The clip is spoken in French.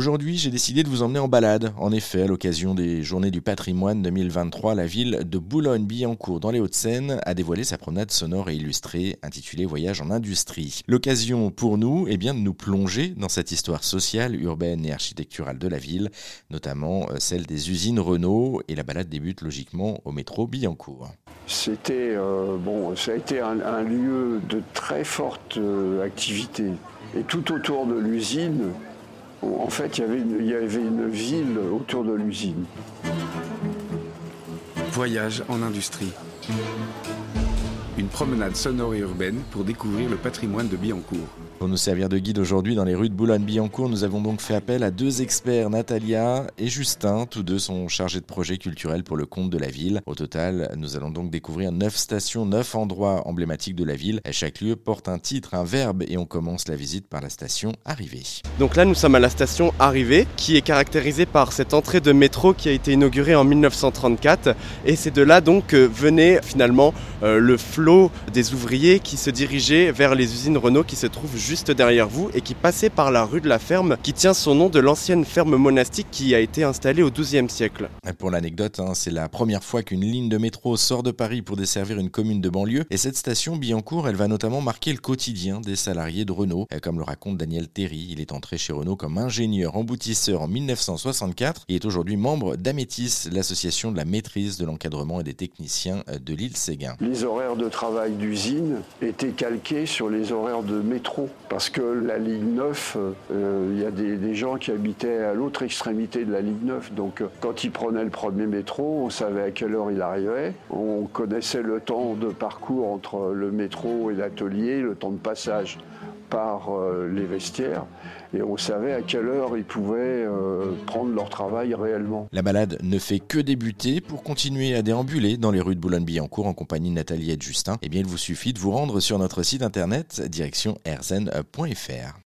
Aujourd'hui, j'ai décidé de vous emmener en balade. En effet, à l'occasion des Journées du patrimoine 2023, la ville de Boulogne-Billancourt dans les Hauts-de-Seine a dévoilé sa promenade sonore et illustrée intitulée Voyage en industrie. L'occasion pour nous est bien de nous plonger dans cette histoire sociale, urbaine et architecturale de la ville, notamment euh, celle des usines Renault et la balade débute logiquement au métro Billancourt. C'était euh, bon, ça a été un, lieu de très forte euh, activité. Et tout autour de l'usine, en fait, il y, avait une, ville autour de l'usine. Voyage en industrie. Une promenade sonore et urbaine pour découvrir le patrimoine de Billancourt. Pour nous servir de guide aujourd'hui dans les rues de Boulogne-Billancourt, nous avons donc fait appel à deux experts, Natalia et Justin. Tous deux sont chargés de projets culturels pour le compte de la ville. Au total, nous allons donc découvrir neuf stations, neuf endroits emblématiques de la ville. Chaque lieu porte un titre, un verbe et on commence la visite par la station Arrivée. Donc là, nous sommes à la station Arrivée qui est caractérisée par cette entrée de métro qui a été inaugurée en 1934 et c'est de là donc que venait finalement euh, le flot des ouvriers qui se dirigeaient vers les usines Renault qui se trouvent juste derrière vous et qui passait par la rue de la Ferme qui tient son nom de l'ancienne ferme monastique qui a été installée au XIIe siècle. pour l'anecdote, hein, c'est la première fois qu'une ligne de métro sort de Paris pour desservir une commune de banlieue et cette station Billancourt, elle va notamment marquer le quotidien des salariés de Renault. Comme le raconte Daniel Terry, il est entré chez Renault comme ingénieur emboutisseur en 1964 et est aujourd'hui membre d'Amétis, l'association de la maîtrise de l'encadrement et des techniciens de l'île Séguin. Les horaires de travail d'usine étaient calqués sur les horaires de métro parce que la ligne 9, euh, il y a des, gens qui habitaient à l'autre extrémité de la ligne 9. Donc euh, quand ils prenaient le premier métro, on savait à quelle heure il arrivait. On connaissait le temps de parcours entre le métro et l'atelier, le temps de passage par euh, les vestiaires et on savait à quelle heure ils pouvaient prendre leur travail réellement. La balade ne fait que débuter. Pour continuer à déambuler dans les rues de Boulogne-Billancourt en compagnie de Nathalie et de Justin, eh bien il vous suffit de vous rendre sur notre site internet direction rzen.fr.